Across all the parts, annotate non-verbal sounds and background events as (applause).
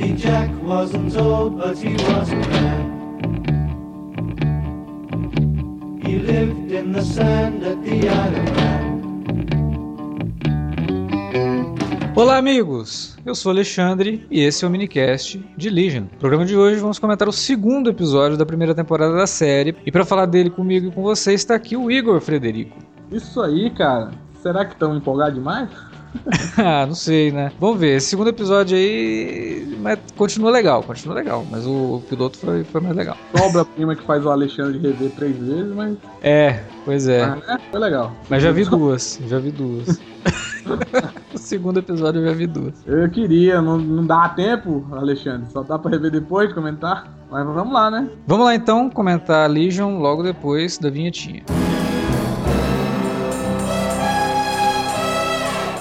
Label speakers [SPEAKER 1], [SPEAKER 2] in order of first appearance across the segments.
[SPEAKER 1] Happy Jack wasn't old, but he wasn't bad. He lived in the sand at the island.
[SPEAKER 2] Olá, amigos! Eu sou Alexandre e esse é o minicast de Legion. No programa de hoje vamos comentar o segundo episódio da primeira temporada da série. E para falar dele comigo e com você está aqui o Igor Frederico.
[SPEAKER 3] Isso aí, cara. Será que estão empolgados demais? (laughs)
[SPEAKER 2] ah, não sei, né? Vamos ver. Esse segundo episódio aí mas continua legal, continua legal. Mas o piloto foi, foi mais legal.
[SPEAKER 3] Obra-prima que faz o Alexandre rever três vezes, mas.
[SPEAKER 2] É, pois é.
[SPEAKER 3] Mas, é foi legal.
[SPEAKER 2] Mas já vi duas, já vi duas. (laughs) o segundo episódio eu já vi duas.
[SPEAKER 3] Eu queria, não, não dá tempo, Alexandre. Só dá pra rever depois, comentar. Mas vamos lá, né?
[SPEAKER 2] Vamos lá então comentar Legion logo depois da vinhetinha.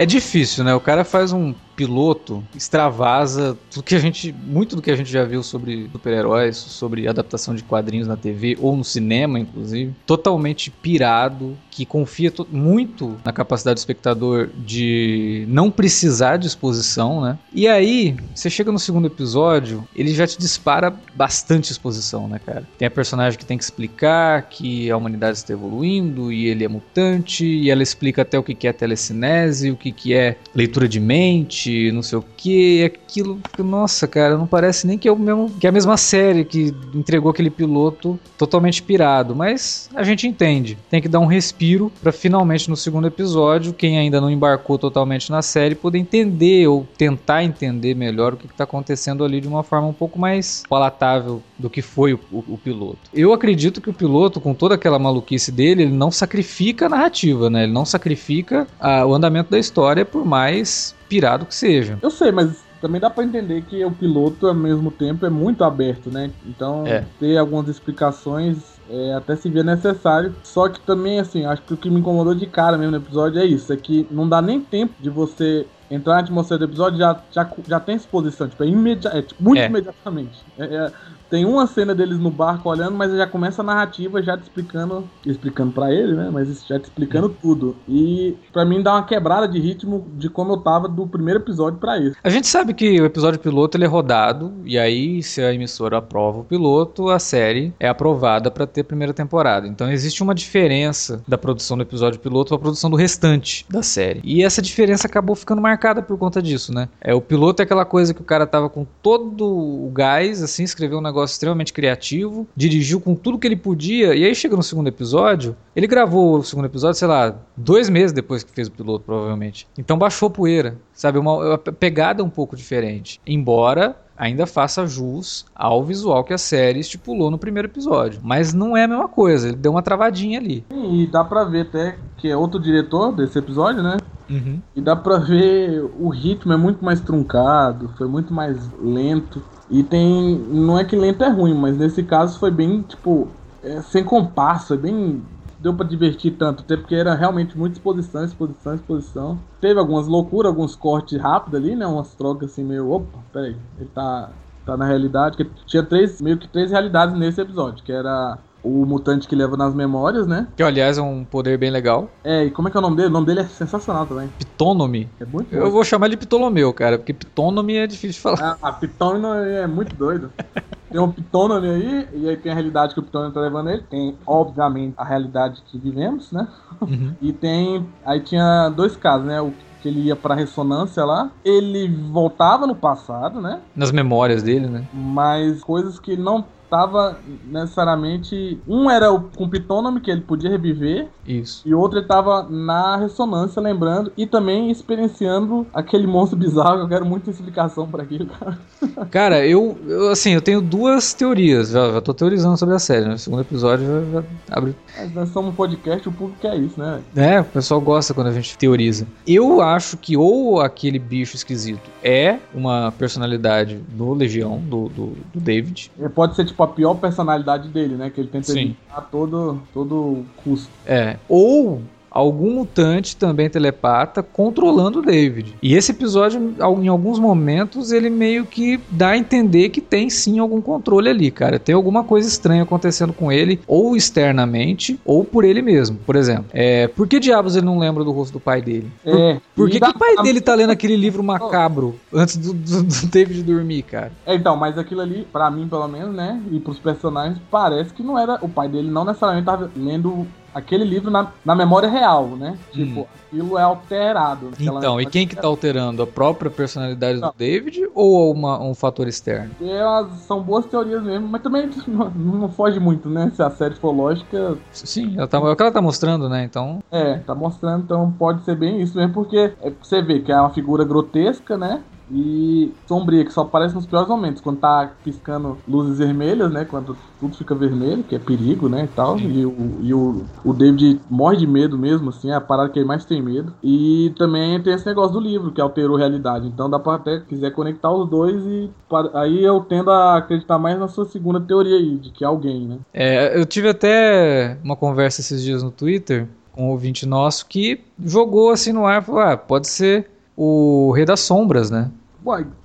[SPEAKER 2] É difícil, né? O cara faz um piloto extravasa tudo que a gente, muito do que a gente já viu sobre super-heróis, sobre adaptação de quadrinhos na TV ou no cinema, inclusive, totalmente pirado, que confia muito na capacidade do espectador de não precisar de exposição, né? E aí, você chega no segundo episódio, ele já te dispara bastante exposição, né, cara? Tem a personagem que tem que explicar que a humanidade está evoluindo e ele é mutante, e ela explica até o que é telecinese, o que é leitura de mente, não sei o que, aquilo. Nossa, cara, não parece nem que é o mesmo que é a mesma série que entregou aquele piloto totalmente pirado, mas a gente entende. Tem que dar um respiro para finalmente no segundo episódio, quem ainda não embarcou totalmente na série poder entender ou tentar entender melhor o que está acontecendo ali de uma forma um pouco mais palatável do que foi o, o, o piloto. Eu acredito que o piloto, com toda aquela maluquice dele, ele não sacrifica a narrativa, né? Ele não sacrifica a, o andamento da história, por mais pirado que seja.
[SPEAKER 3] Eu sei, mas também dá para entender que o piloto ao mesmo tempo é muito aberto, né? Então é. ter algumas explicações é, até se vê necessário. Só que também assim, acho que o que me incomodou de cara mesmo no episódio é isso, é que não dá nem tempo de você entrar na atmosfera do episódio já já, já tem exposição, tipo, é, imedi é tipo, muito é. imediatamente. É, é tem uma cena deles no barco olhando, mas já começa a narrativa já te explicando, explicando para ele, né? Mas já te explicando uhum. tudo. E para mim dá uma quebrada de ritmo de como eu tava do primeiro episódio para isso.
[SPEAKER 2] A gente sabe que o episódio piloto ele é rodado e aí se a emissora aprova o piloto, a série é aprovada para ter a primeira temporada. Então existe uma diferença da produção do episódio piloto para a produção do restante da série. E essa diferença acabou ficando marcada por conta disso, né? É o piloto é aquela coisa que o cara tava com todo o gás assim, escreveu um negócio extremamente criativo, dirigiu com tudo que ele podia, e aí chega no segundo episódio, ele gravou o segundo episódio, sei lá, dois meses depois que fez o piloto, provavelmente. Então baixou poeira, sabe? Uma, uma pegada um pouco diferente. Embora ainda faça jus ao visual que a série estipulou no primeiro episódio. Mas não é a mesma coisa, ele deu uma travadinha ali.
[SPEAKER 3] E dá pra ver até que é outro diretor desse episódio, né? Uhum. E dá pra ver o ritmo é muito mais truncado, foi muito mais lento. E tem. Não é que lento é ruim, mas nesse caso foi bem, tipo, é, sem compasso, é bem. Deu pra divertir tanto, até porque era realmente muita exposição, exposição, exposição. Teve algumas loucuras, alguns cortes rápidos ali, né? Umas trocas assim meio. Opa, peraí, ele tá, tá na realidade. Que tinha três, meio que três realidades nesse episódio, que era o mutante que leva nas memórias, né?
[SPEAKER 2] Que, aliás, é um poder bem legal.
[SPEAKER 3] É, e como é que é o nome dele? O nome dele é sensacional também.
[SPEAKER 2] Pitonomy. É muito Eu vou chamar de Ptolomeu, cara, porque Pitonomy é difícil de falar.
[SPEAKER 3] Ah, a Pitonomy é muito doido. (laughs) tem um Pitonone aí, e aí tem a realidade que o Pitonone tá levando ele. Tem, obviamente, a realidade que vivemos, né? Uhum. (laughs) E tem. Aí tinha dois casos, né? O que ele ia pra ressonância lá. Ele voltava no passado, né?
[SPEAKER 2] Nas memórias dele, né?
[SPEAKER 3] Mas coisas que ele não tava necessariamente. Um era o com Pitonome, que ele podia reviver.
[SPEAKER 2] Isso.
[SPEAKER 3] E outro ele tava na ressonância, lembrando. E também experienciando aquele monstro bizarro. Eu quero muita explicação para aquilo, cara. (laughs)
[SPEAKER 2] Cara, eu, eu, assim, eu tenho duas teorias. Já, já tô teorizando sobre a série, né? O segundo episódio já, já abre.
[SPEAKER 3] Mas nós somos um podcast, o público é isso, né?
[SPEAKER 2] É, o pessoal gosta quando a gente teoriza. Eu acho que ou aquele bicho esquisito é uma personalidade do Legião, do, do, do David.
[SPEAKER 3] Ele pode ser tipo tipo a pior personalidade dele, né? Que ele tenta Sim. evitar todo, todo custo.
[SPEAKER 2] É. Ou algum mutante também telepata controlando o David. E esse episódio, em alguns momentos, ele meio que dá a entender que tem sim algum controle ali, cara. Tem alguma coisa estranha acontecendo com ele, ou externamente, ou por ele mesmo. Por exemplo, é, por que diabos ele não lembra do rosto do pai dele? Por, é, por que, que o pai dele tá lendo aquele livro macabro antes do, do, do David dormir, cara?
[SPEAKER 3] É, então, mas aquilo ali, para mim pelo menos, né, e pros personagens, parece que não era. O pai dele não necessariamente tava lendo aquele livro na, na memória real, né? Tipo, hum. aquilo é alterado.
[SPEAKER 2] Então, e quem que tá alterando? A própria personalidade não. do David ou uma, um fator externo?
[SPEAKER 3] Elas são boas teorias mesmo, mas também (laughs) não, não, foge muito, né? Se a série for lógica.
[SPEAKER 2] Sim, ela tá, é o que ela tá mostrando, né? Então.
[SPEAKER 3] É, tá mostrando, então pode ser bem isso mesmo, porque é, você vê que é uma figura grotesca, né? E sombria, que só aparece nos piores momentos, quando tá piscando luzes vermelhas, né? Quando tudo fica vermelho, que é perigo, né? E tal. E, o, e o, o David morre de medo mesmo, assim, é a parada que ele mais tem medo. E também tem esse negócio do livro, que alterou a realidade. Então dá pra até, quiser conectar os dois e aí eu tendo a acreditar mais na sua segunda teoria aí, de que é alguém, né?
[SPEAKER 2] É, eu tive até uma conversa esses dias no Twitter com um ouvinte nosso que jogou assim no ar, falou, ah, pode ser o Rei das Sombras, né?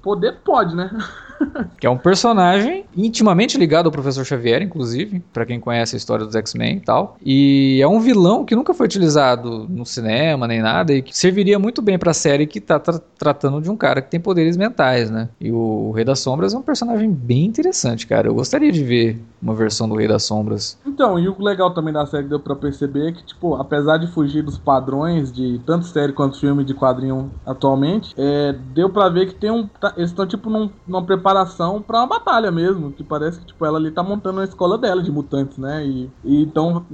[SPEAKER 3] Poder pode, né? (laughs)
[SPEAKER 2] que é um personagem intimamente ligado ao Professor Xavier, inclusive, para quem conhece a história dos X-Men e tal. E é um vilão que nunca foi utilizado no cinema nem nada e que serviria muito bem para a série que tá tra tratando de um cara que tem poderes mentais, né? E o Rei das Sombras é um personagem bem interessante, cara. Eu gostaria de ver uma versão do Rei das Sombras.
[SPEAKER 3] Então, e o legal também da série deu para perceber é que, tipo, apesar de fugir dos padrões de tanto série quanto filme de quadrinho atualmente, é, deu para ver que tem um. Tá, eles estão, tipo, num, numa preparação para uma batalha mesmo. Que parece que, tipo, ela ali tá montando uma escola dela de mutantes, né? E, e então,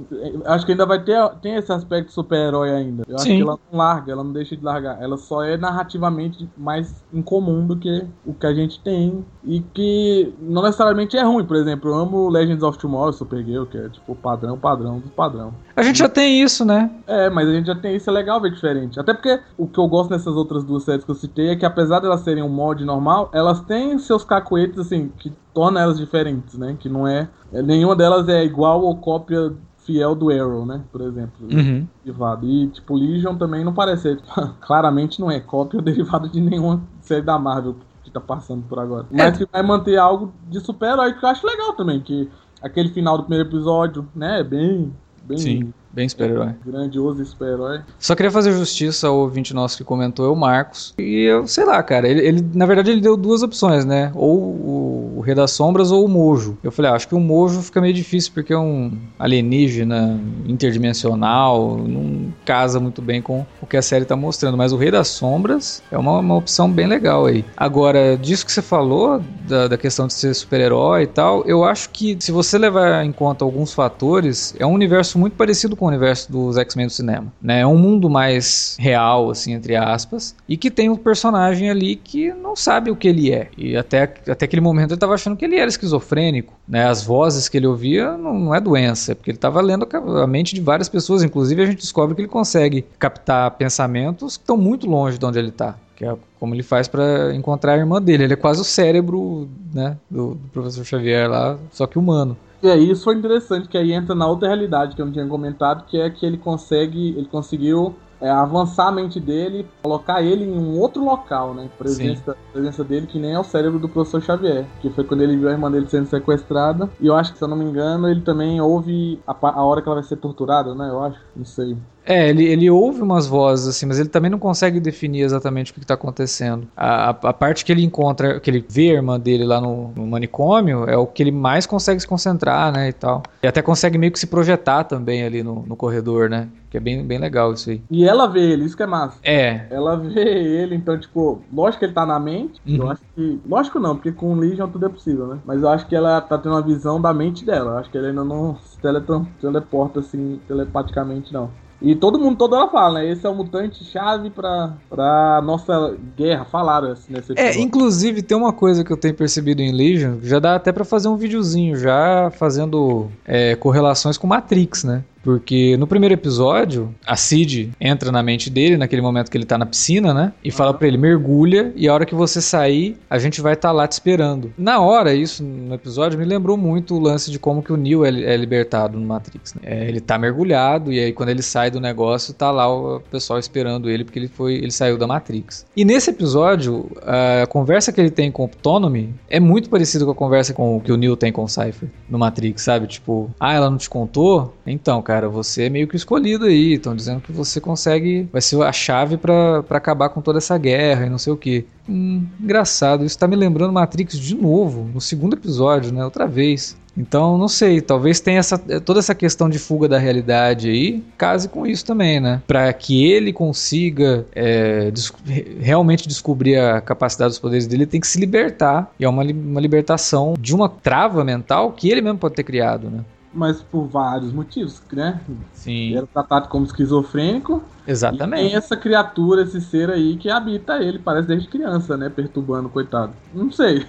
[SPEAKER 3] acho que ainda vai ter tem esse aspecto super-herói ainda. Eu Sim. acho que ela não larga, ela não deixa de largar. Ela só é narrativamente mais incomum do que o que a gente tem. E que não necessariamente é ruim. Por exemplo, eu amo Legends of Tomorrow, Supergirl, que é, tipo, padrão, padrão do padrão.
[SPEAKER 2] A gente já tem isso, né?
[SPEAKER 3] É, mas a gente já tem isso, é legal ver diferente. Até porque o que eu gosto nessas outras duas séries que eu citei é que apesar delas serem um mod normal, elas têm seus cacoetes, assim, que torna elas diferentes, né? Que não é, é. Nenhuma delas é igual ou cópia fiel do Arrow, né? Por exemplo.
[SPEAKER 2] Uhum.
[SPEAKER 3] Derivado. E, tipo, Legion também não parece. (laughs) Claramente não é cópia ou derivado de nenhuma série da Marvel que tá passando por agora. É. Mas que vai manter algo de super-herói que eu acho legal também. Que aquele final do primeiro episódio, né? É bem. bem
[SPEAKER 2] Sim. Bem super-herói.
[SPEAKER 3] Grandioso super-herói.
[SPEAKER 2] Só queria fazer justiça ao ouvinte nosso que comentou, é o Marcos. E eu sei lá, cara, ele, ele na verdade ele deu duas opções, né? Ou o, o Rei das Sombras ou o Mojo. Eu falei, ah, acho que o Mojo fica meio difícil porque é um alienígena interdimensional, não casa muito bem com o que a série tá mostrando. Mas o Rei das Sombras é uma, uma opção bem legal aí. Agora, disso que você falou, da, da questão de ser super-herói e tal, eu acho que se você levar em conta alguns fatores, é um universo muito parecido com o universo dos X-Men do cinema, né? É um mundo mais real, assim, entre aspas, e que tem um personagem ali que não sabe o que ele é. E até, até aquele momento ele estava achando que ele era esquizofrênico, né? As vozes que ele ouvia não, não é doença, é porque ele estava lendo a mente de várias pessoas, inclusive a gente descobre que ele consegue captar pensamentos que estão muito longe de onde ele está que é como ele faz para encontrar a irmã dele. Ele é quase o cérebro, né, do, do professor Xavier lá, só que humano.
[SPEAKER 3] E aí isso foi interessante, que aí entra na outra realidade que eu não tinha comentado, que é que ele consegue, ele conseguiu é, avançar a mente dele, colocar ele em um outro local, né? Presença, presença dele que nem é o cérebro do professor Xavier, que foi quando ele viu a irmã dele sendo sequestrada. E eu acho que, se eu não me engano, ele também ouve a, a hora que ela vai ser torturada, né? Eu acho, não sei.
[SPEAKER 2] É, ele, ele ouve umas vozes, assim, mas ele também não consegue definir exatamente o que, está acontecendo. A, a, a, parte que ele encontra, que ele vê a irmã dele lá no, no, manicômio, é o que ele mais consegue se concentrar, né, e tal. E até consegue meio que se projetar também ali no, no corredor, né? Que é bem, bem legal isso aí.
[SPEAKER 3] E ela vê ele, isso que é massa.
[SPEAKER 2] É.
[SPEAKER 3] Ela vê ele, então, tipo, lógico que ele tá na mente. Uhum. Eu acho que. Lógico não, porque com Legion tudo é possível, né? Mas eu acho que ela tá tendo uma visão da mente dela. Eu acho que ele ainda não se teleporta assim, telepaticamente, não. E todo mundo toda hora fala, né? Esse é o mutante chave pra, pra nossa guerra. Falaram assim nesse
[SPEAKER 2] É, inclusive tem uma coisa que eu tenho percebido em Legion, já dá até para fazer um videozinho já fazendo é, correlações com Matrix, né? Porque no primeiro episódio, a Cid entra na mente dele, naquele momento que ele tá na piscina, né? E fala para ele: mergulha e a hora que você sair, a gente vai estar tá lá te esperando. Na hora, isso no episódio me lembrou muito o lance de como que o Neo é, é libertado no Matrix. Né? É, ele tá mergulhado e aí quando ele sai do negócio, tá lá o pessoal esperando ele porque ele foi, ele saiu da Matrix. E nesse episódio, a conversa que ele tem com o Ptonomy é muito parecida com a conversa com, que o Neo tem com o Cypher no Matrix, sabe? Tipo, ah, ela não te contou? Então, cara cara, você é meio que escolhido aí. Estão dizendo que você consegue. Vai ser a chave para acabar com toda essa guerra e não sei o que. Hum, engraçado, isso tá me lembrando Matrix de novo, no segundo episódio, né? Outra vez. Então, não sei, talvez tenha essa, toda essa questão de fuga da realidade aí, case com isso também, né? Para que ele consiga é, des realmente descobrir a capacidade dos poderes dele, ele tem que se libertar. E é uma, uma libertação de uma trava mental que ele mesmo pode ter criado, né?
[SPEAKER 3] Mas por vários motivos, né?
[SPEAKER 2] Sim.
[SPEAKER 3] Ele era tratado como esquizofrênico.
[SPEAKER 2] Exatamente.
[SPEAKER 3] E tem essa criatura, esse ser aí que habita ele, parece desde criança, né? Perturbando, coitado. Não sei.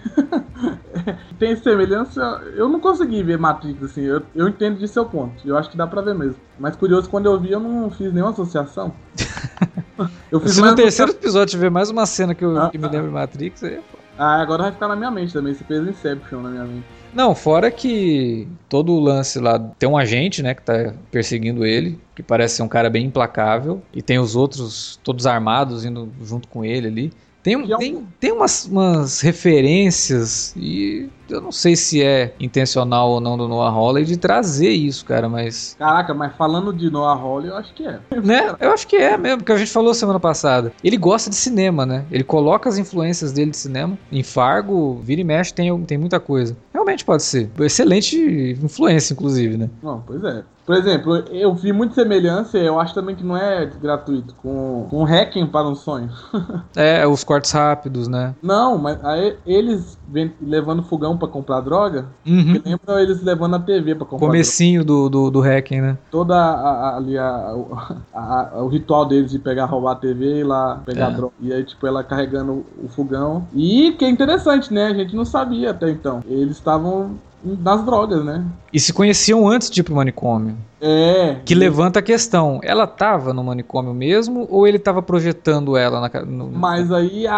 [SPEAKER 3] (laughs) tem semelhança. Eu não consegui ver Matrix assim. Eu, eu entendo de seu ponto. Eu acho que dá pra ver mesmo. Mas curioso, quando eu vi, eu não fiz nenhuma associação. (laughs)
[SPEAKER 2] eu fiz Se no terceiro episódio tiver mais uma cena que, eu, ah, que me lembra de Matrix, aí.
[SPEAKER 3] Ah, agora vai ficar na minha mente também. Você fez Inception na minha mente.
[SPEAKER 2] Não, fora que todo o lance lá tem um agente, né, que tá perseguindo ele, que parece ser um cara bem implacável, e tem os outros todos armados indo junto com ele ali. Tem, é tem, tem umas, umas referências e eu não sei se é intencional ou não do Noah Hawley de trazer isso, cara, mas.
[SPEAKER 3] Caraca, mas falando de Noah Hawley, eu acho que é. (laughs)
[SPEAKER 2] Né? Eu acho que é mesmo, porque a gente falou semana passada. Ele gosta de cinema, né? Ele coloca as influências dele de cinema. Em Fargo, vira e mexe, tem, tem muita coisa. Realmente pode ser. Excelente influência, inclusive, né?
[SPEAKER 3] Não, pois é. Por exemplo, eu vi muita semelhança, eu acho também que não é gratuito, com, com Hacking para um sonho. (laughs)
[SPEAKER 2] é, os cortes rápidos, né?
[SPEAKER 3] Não, mas aí eles levando fogão para comprar droga,
[SPEAKER 2] uhum.
[SPEAKER 3] lembra eles levando a TV para comprar
[SPEAKER 2] Comecinho droga. do, do, do Hacking, né?
[SPEAKER 3] Toda a, a, ali (laughs) a, a, o ritual deles de pegar, roubar a TV e lá pegar é. droga. E aí, tipo, ela carregando o fogão. E que é interessante, né? A gente não sabia até então. Eles estavam das drogas, né?
[SPEAKER 2] E se conheciam antes de ir pro manicômio.
[SPEAKER 3] É.
[SPEAKER 2] Que levanta a questão, ela tava no manicômio mesmo ou ele tava projetando ela na no...
[SPEAKER 3] Mas aí a,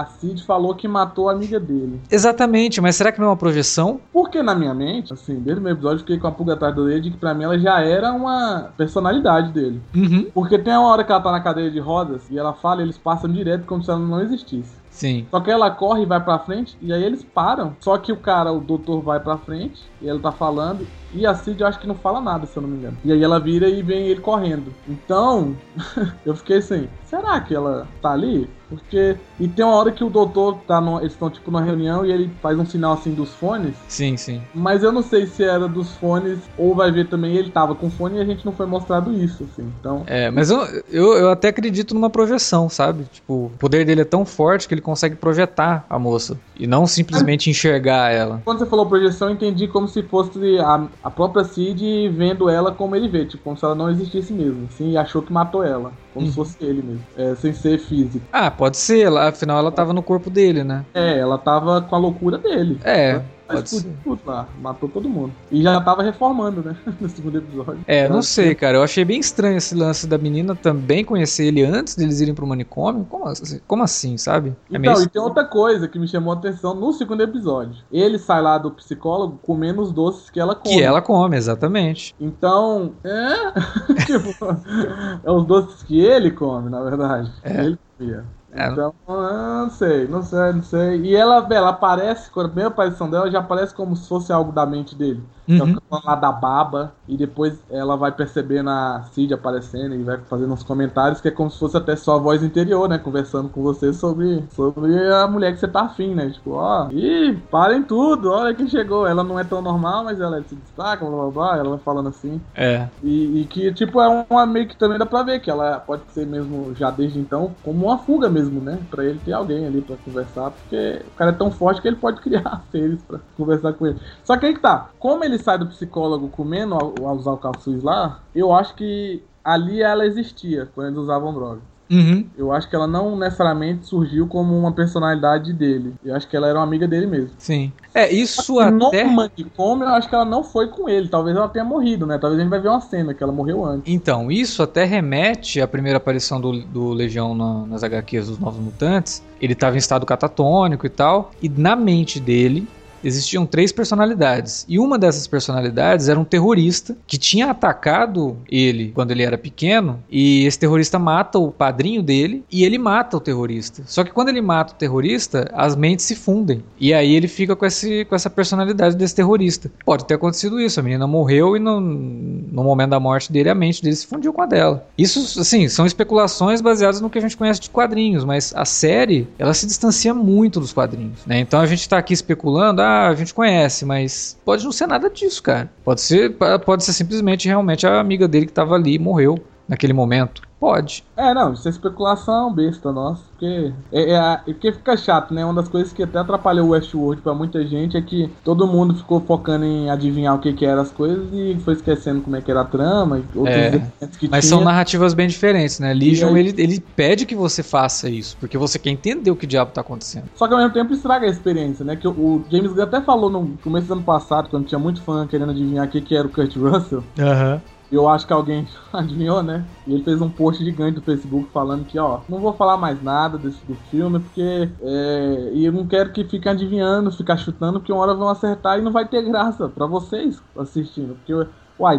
[SPEAKER 3] a Cid falou que matou a amiga dele.
[SPEAKER 2] Exatamente, mas será que não é uma projeção?
[SPEAKER 3] Porque na minha mente, assim, desde o meu episódio eu fiquei com a pulga atrás do dedo que pra mim ela já era uma personalidade dele.
[SPEAKER 2] Uhum.
[SPEAKER 3] Porque tem uma hora que ela tá na cadeira de rodas e ela fala, eles passam direto como se ela não existisse.
[SPEAKER 2] Sim.
[SPEAKER 3] Só que ela corre e vai pra frente, e aí eles param. Só que o cara, o doutor, vai pra frente, e ela tá falando, e a Cid eu acho que não fala nada, se eu não me engano. E aí ela vira e vem ele correndo. Então, (laughs) eu fiquei assim, será que ela tá ali? Porque. E tem uma hora que o doutor tá no, Eles estão tipo numa reunião e ele faz um sinal assim dos fones.
[SPEAKER 2] Sim, sim.
[SPEAKER 3] Mas eu não sei se era dos fones ou vai ver também ele tava com fone e a gente não foi mostrado isso, assim. Então.
[SPEAKER 2] É, mas eu, eu, eu até acredito numa projeção, sabe? Tipo, o poder dele é tão forte que ele consegue projetar a moça. E não simplesmente enxergar ela.
[SPEAKER 3] Quando você falou projeção, eu entendi como se fosse a, a própria Cid vendo ela como ele vê, tipo, como se ela não existisse mesmo. Assim, e achou que matou ela. Como uhum. se fosse ele mesmo. É, sem ser físico.
[SPEAKER 2] Ah, pode ser. Afinal, ela tava no corpo dele, né?
[SPEAKER 3] É, ela tava com a loucura dele.
[SPEAKER 2] É.
[SPEAKER 3] Pode ser. Tudo lá, matou todo mundo. E já tava reformando, né? (laughs) no segundo episódio.
[SPEAKER 2] É, não sei, cara. Eu achei bem estranho esse lance da menina também conhecer ele antes deles irem pro manicômio. Como assim, como assim sabe?
[SPEAKER 3] É então, e tem outra coisa que me chamou a atenção no segundo episódio. Ele sai lá do psicólogo comendo os doces que ela come.
[SPEAKER 2] Que ela come, exatamente.
[SPEAKER 3] Então, é. (laughs) tipo, (laughs) é os doces que ele come, na verdade.
[SPEAKER 2] É.
[SPEAKER 3] Ele comia. É. Então, não sei, não sei, não sei. E ela, ela aparece, quando a primeira aparição dela, já aparece como se fosse algo da mente dele. Uhum. Ela falando lá da baba, e depois ela vai percebendo a Cid aparecendo e vai fazendo uns comentários que é como se fosse até só a voz interior, né? Conversando com você sobre, sobre a mulher que você tá afim, né? Tipo, ó, ih, parem tudo, olha quem chegou. Ela não é tão normal, mas ela se destaca, blá blá blá, ela vai falando assim.
[SPEAKER 2] É.
[SPEAKER 3] E, e que, tipo, é uma meio que também dá pra ver que ela pode ser mesmo, já desde então, como uma fuga mesmo, né? Pra ele ter alguém ali pra conversar, porque o cara é tão forte que ele pode (laughs) criar seres pra conversar com ele. Só que aí que tá, como ele sai do psicólogo comendo usar o calçuz lá, eu acho que ali ela existia quando eles usavam droga.
[SPEAKER 2] Uhum.
[SPEAKER 3] Eu acho que ela não necessariamente surgiu como uma personalidade dele. Eu acho que ela era uma amiga dele mesmo.
[SPEAKER 2] Sim. É, isso até...
[SPEAKER 3] No manicômio, eu acho que ela não foi com ele. Talvez ela tenha morrido, né? Talvez a gente vai ver uma cena que ela morreu antes.
[SPEAKER 2] Então, isso até remete à primeira aparição do, do Legião na, nas HQs dos Novos Mutantes. Ele estava em estado catatônico e tal. E na mente dele, existiam três personalidades. E uma dessas personalidades era um terrorista que tinha atacado ele quando ele era pequeno. E esse terrorista mata o padrinho dele e ele mata o terrorista. Só que quando ele mata o terrorista, as mentes se fundem. E aí ele fica com, esse, com essa personalidade desse terrorista. Pode ter acontecido isso. A menina morreu e no, no momento da morte dele, a mente dele se fundiu com a dela. Isso, assim, são especulações baseadas no que a gente conhece de quadrinhos, mas a série, ela se distancia muito dos quadrinhos. Né? Então a gente está aqui especulando, ah, a gente conhece, mas pode não ser nada disso, cara. Pode ser, pode ser simplesmente realmente a amiga dele que tava ali e morreu naquele momento. Pode.
[SPEAKER 3] É, não, isso é especulação besta nossa. Porque, é, é, porque fica chato, né? Uma das coisas que até atrapalhou o Westworld pra muita gente é que todo mundo ficou focando em adivinhar o que, que eram as coisas e foi esquecendo como é que era a trama.
[SPEAKER 2] É, mas tinha. são narrativas bem diferentes, né? Legion, aí... ele, ele pede que você faça isso, porque você quer entender o que diabo tá acontecendo.
[SPEAKER 3] Só que ao mesmo tempo estraga a experiência, né? Que o James Gunn até falou no começo do ano passado, quando tinha muito fã querendo adivinhar o que, que era o Kurt Russell.
[SPEAKER 2] Aham. Uhum
[SPEAKER 3] eu acho que alguém (laughs) adivinhou, né? E ele fez um post gigante no Facebook falando que, ó, não vou falar mais nada desse do filme, porque é, e eu não quero que fiquem adivinhando, ficar chutando, porque uma hora vão acertar e não vai ter graça para vocês assistindo. Porque, uai,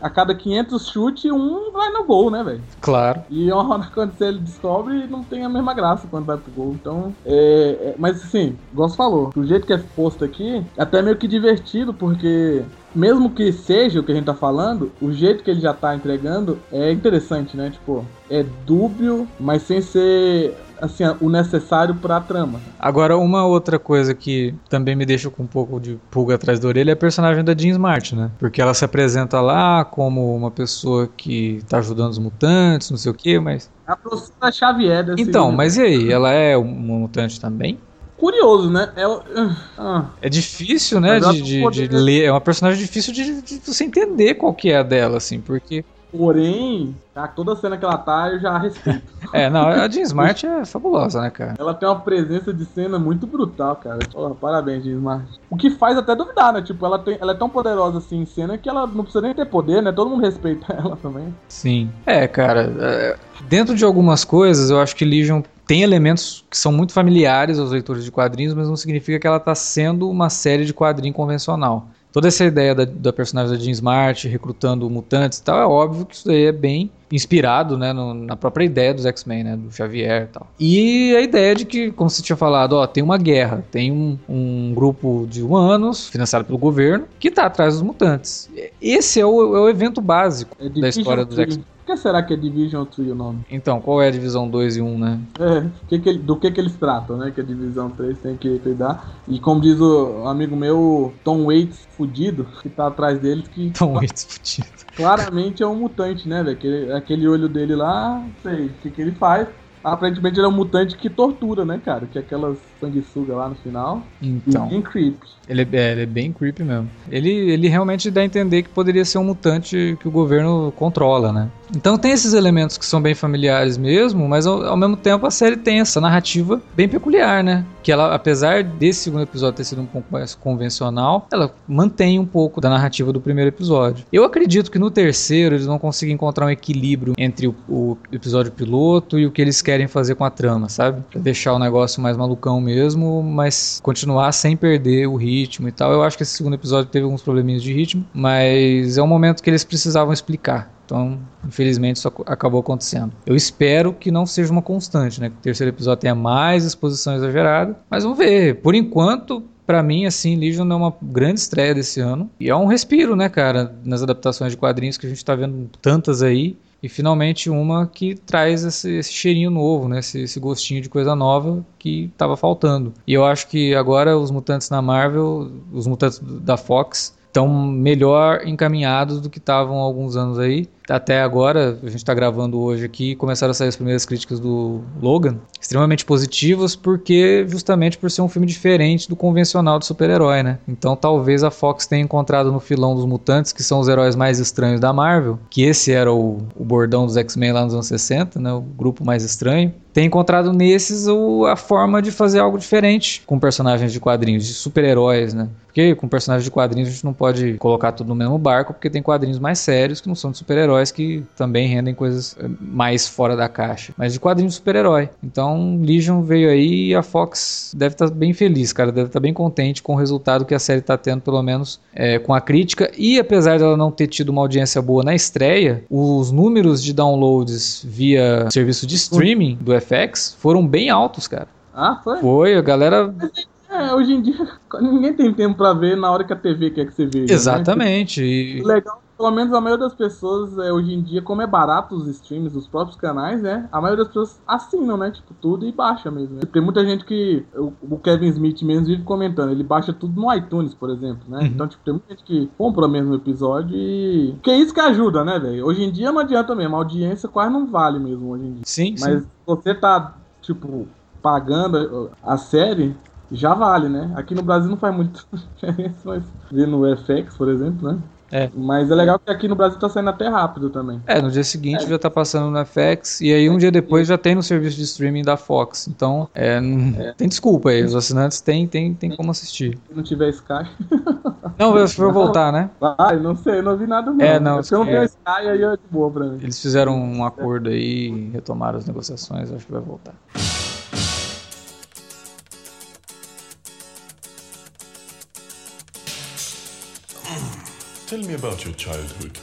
[SPEAKER 3] a cada 500 chutes, um vai no gol, né, velho?
[SPEAKER 2] Claro.
[SPEAKER 3] E uma hora (laughs) quando ele descobre, não tem a mesma graça quando vai pro gol. Então, é, é, mas assim, igual você falou, do jeito que é posto aqui, é até meio que divertido, porque mesmo que seja o que a gente tá falando, o jeito que ele já tá entregando é interessante, né? Tipo, é dúbio, mas sem ser assim, o necessário para a trama.
[SPEAKER 2] Agora, uma outra coisa que também me deixa com um pouco de pulga atrás da orelha é a personagem da Jean Smart, né? Porque ela se apresenta lá como uma pessoa que tá ajudando os mutantes, não sei o quê, mas.
[SPEAKER 3] A professora Xavier desse
[SPEAKER 2] Então, mas e aí? Ela é um mutante também?
[SPEAKER 3] curioso, né? É,
[SPEAKER 2] ah, é difícil, né? De, de, de, ler. É uma personagem difícil de, de, você entender qual que é a dela, assim, porque.
[SPEAKER 3] Porém, tá, toda cena que ela tá, eu já respeito. (laughs)
[SPEAKER 2] é, não, a Jean Smart é fabulosa, né, cara?
[SPEAKER 3] Ela tem uma presença de cena muito brutal, cara. Porra, parabéns, Jean Smart. O que faz até duvidar, né? Tipo, ela, tem, ela é tão poderosa assim em cena que ela não precisa nem ter poder, né? Todo mundo respeita (laughs) ela também.
[SPEAKER 2] Sim. É, cara, é, dentro de algumas coisas, eu acho que Legion tem elementos que são muito familiares aos leitores de quadrinhos, mas não significa que ela está sendo uma série de quadrinho convencional toda essa ideia da, da personagem da Jean Smart recrutando mutantes e tal, é óbvio que isso daí é bem inspirado né, no, na própria ideia dos X-Men, né, do Xavier e tal. E a ideia de que, como você tinha falado, ó, tem uma guerra, tem um, um grupo de humanos, financiado pelo governo, que está atrás dos mutantes. Esse é o, é o evento básico é da história dos X-Men.
[SPEAKER 3] Por que será que é Division 3 o nome?
[SPEAKER 2] Então, qual é a divisão 2 e 1, né?
[SPEAKER 3] É, que que, do que que eles tratam, né? Que a divisão 3 tem que cuidar. E como diz o amigo meu, Tom Waits fudido, que tá atrás deles, que.
[SPEAKER 2] Tom Waits fudido. (laughs)
[SPEAKER 3] Claramente é um mutante, né, velho? Aquele, aquele olho dele lá, sei o que, que ele faz. Aparentemente ele é um mutante que tortura, né, cara? Que é aquelas sanguessuga lá no final.
[SPEAKER 2] Então.
[SPEAKER 3] E bem creepy.
[SPEAKER 2] Ele é, é, ele é bem creepy mesmo. Ele, ele realmente dá a entender que poderia ser um mutante que o governo controla, né? Então tem esses elementos que são bem familiares mesmo, mas ao, ao, mesmo tempo a série tem essa narrativa bem peculiar, né? Que ela, apesar desse segundo episódio ter sido um pouco mais convencional, ela mantém um pouco da narrativa do primeiro episódio. Eu acredito que no terceiro eles vão conseguir encontrar um equilíbrio entre o, o episódio piloto e o que eles querem querem fazer com a trama, sabe? Pra deixar o negócio mais malucão mesmo, mas continuar sem perder o ritmo e tal. Eu acho que esse segundo episódio teve alguns probleminhas de ritmo, mas é um momento que eles precisavam explicar. Então, infelizmente, isso acabou acontecendo. Eu espero que não seja uma constante, né? Que o terceiro episódio tenha mais exposição exagerada. Mas vamos ver. Por enquanto, para mim, assim, Legion é uma grande estreia desse ano. E é um respiro, né, cara, nas adaptações de quadrinhos que a gente tá vendo tantas aí. E finalmente uma que traz esse, esse cheirinho novo, né? Esse, esse, gostinho de coisa nova que estava faltando. E eu acho que agora os mutantes na Marvel, os mutantes da Fox, estão melhor encaminhados do que estavam há alguns anos aí até agora, a gente está gravando hoje aqui, começaram a sair as primeiras críticas do Logan, extremamente positivas, porque justamente por ser um filme diferente do convencional de super-herói, né? Então talvez a Fox tenha encontrado no filão dos mutantes, que são os heróis mais estranhos da Marvel, que esse era o, o bordão dos X-Men lá nos anos 60, né? O grupo mais estranho. Tem encontrado nesses o, a forma de fazer algo diferente com personagens de quadrinhos, de super-heróis, né? Porque com personagens de quadrinhos a gente não pode colocar tudo no mesmo barco, porque tem quadrinhos mais sérios que não são de super-heróis heróis que também rendem coisas eh, mais fora da caixa, mas de quadrinho de super-herói. Então, Legion veio aí e a Fox deve estar tá bem feliz, cara, deve estar tá bem contente com o resultado que a série está tendo, pelo menos é, com a crítica. E apesar dela não ter tido uma audiência boa na estreia, os números de downloads via serviço de streaming do FX foram bem altos, cara.
[SPEAKER 3] Ah, foi?
[SPEAKER 2] Foi, a galera
[SPEAKER 3] é, hoje em dia (laughs) ninguém tem tempo para ver na hora que a TV quer que você veja.
[SPEAKER 2] Né? Exatamente. Né? E...
[SPEAKER 3] Legal pelo menos a maioria das pessoas, é, hoje em dia, como é barato os streams, os próprios canais, né? A maioria das pessoas assinam, né? Tipo, tudo e baixa mesmo. Né? Tem muita gente que. O, Kevin Smith mesmo vive comentando, ele baixa tudo no iTunes, por exemplo, né? Uhum. Então, tipo, tem muita gente que compra o mesmo episódio e. Que é isso que ajuda, né, velho? Hoje em dia não adianta mesmo, a audiência quase não vale mesmo hoje em dia.
[SPEAKER 2] Sim,
[SPEAKER 3] Mas
[SPEAKER 2] sim.
[SPEAKER 3] você tá, tipo, pagando a série, já vale, né? Aqui no Brasil não faz muito (laughs) diferença, mas ver no FX, por exemplo, né?
[SPEAKER 2] É.
[SPEAKER 3] Mas é legal que aqui no Brasil tá saindo até rápido também.
[SPEAKER 2] É, no dia seguinte é. já tá passando no FX e aí um dia depois já tem no serviço de streaming da Fox. Então, é, é. tem desculpa aí, os assinantes têm tem, tem como assistir.
[SPEAKER 3] Se não tiver Sky. (laughs)
[SPEAKER 2] Não, se for voltar, né?
[SPEAKER 3] Vai, não sei, não vi nada
[SPEAKER 2] não. É, não.
[SPEAKER 3] Se eu não tenho Sky, aí é de boa pra mim.
[SPEAKER 2] Eles fizeram um acordo aí, retomaram as negociações, acho que vai voltar. Tell me about your childhood.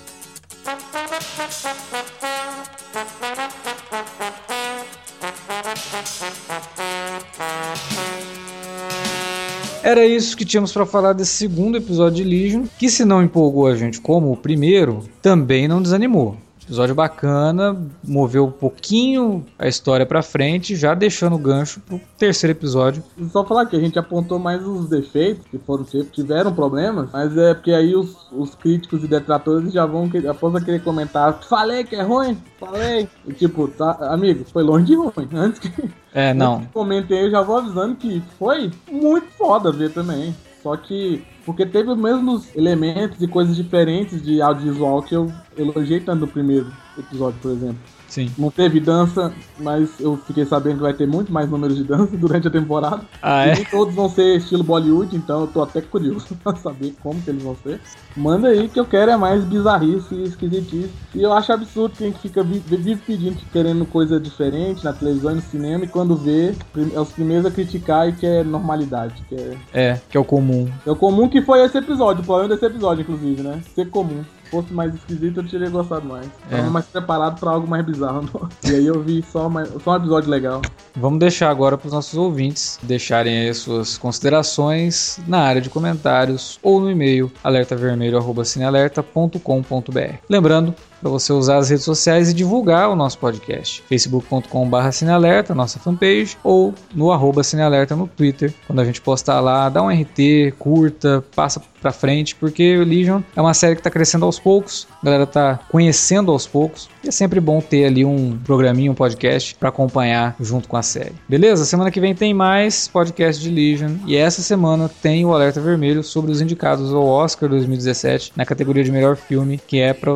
[SPEAKER 2] Era isso que tínhamos para falar desse segundo episódio de Legion, que se não empolgou a gente como o primeiro, também não desanimou. Episódio bacana, moveu um pouquinho a história pra frente, já deixando o gancho pro terceiro episódio.
[SPEAKER 3] Só falar que a gente apontou mais os defeitos, que foram tiveram problemas, mas é porque aí os, os críticos e detratores já vão, após a querer comentar, falei que é ruim, falei. E tipo, tá, amigo, foi longe de ruim. Antes que.
[SPEAKER 2] É, não.
[SPEAKER 3] Comentei, eu já vou avisando que foi muito foda ver também. Só que porque teve os mesmos elementos e coisas diferentes de audiovisual que eu elogiei tanto no primeiro episódio, por exemplo.
[SPEAKER 2] Sim.
[SPEAKER 3] Não teve dança, mas eu fiquei sabendo que vai ter muito mais números de dança (laughs) durante a temporada.
[SPEAKER 2] Ah, é?
[SPEAKER 3] E todos vão ser estilo Bollywood, então eu tô até curioso (laughs) pra saber como que eles vão ser. Manda aí que eu quero é mais bizarrice e esquisitice. E eu acho absurdo quem fica vive pedindo, querendo coisa diferente na televisão e no cinema, e quando vê, é os primeiros a criticar e que é normalidade. Que é...
[SPEAKER 2] é, que é o comum.
[SPEAKER 3] É o comum que foi esse episódio, o problema desse episódio, inclusive, né? Ser comum fosse mais esquisito, eu teria gostado mais. É. Tava mais preparado para algo mais bizarro. (laughs) E aí eu vi só, uma, só um episódio legal.
[SPEAKER 2] Vamos deixar agora para os nossos ouvintes deixarem aí suas considerações na área de comentários ou no e-mail alertavermelho.cinealerta.com.br. Lembrando para você usar as redes sociais e divulgar o nosso podcast. facebook.com.br cinealerta, nossa fanpage, ou no arroba cinealerta no Twitter. Quando a gente postar lá, dá um RT, curta, passa pra frente, porque o Legion é uma série que tá crescendo aos poucos, a galera tá conhecendo aos poucos, e é sempre bom ter ali um programinho, um podcast para acompanhar junto com a série. Beleza? Semana que vem tem mais podcast de Legion, e essa semana tem o alerta vermelho sobre os indicados ao Oscar 2017 na categoria de melhor filme, que é para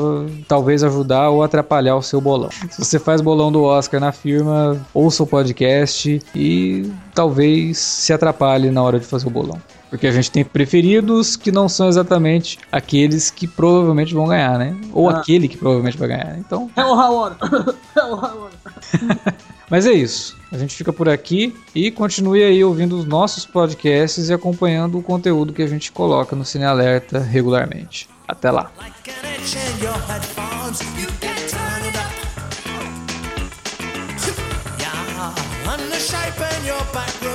[SPEAKER 2] talvez ajudar ou atrapalhar o seu bolão. Se você faz bolão do Oscar na firma, ouça o podcast e talvez se atrapalhe na hora de fazer o bolão. Porque a gente tem preferidos que não são exatamente aqueles que provavelmente vão ganhar, né? Ou ah. aquele que provavelmente vai ganhar. Então.
[SPEAKER 3] É o Howard. (laughs) É o. (laughs)
[SPEAKER 2] Mas é isso. A gente fica por aqui e continue aí ouvindo os nossos podcasts e acompanhando o conteúdo que a gente coloca no Cine Alerta regularmente. Até lá. I'm the shape in your back room. I'm the breather on the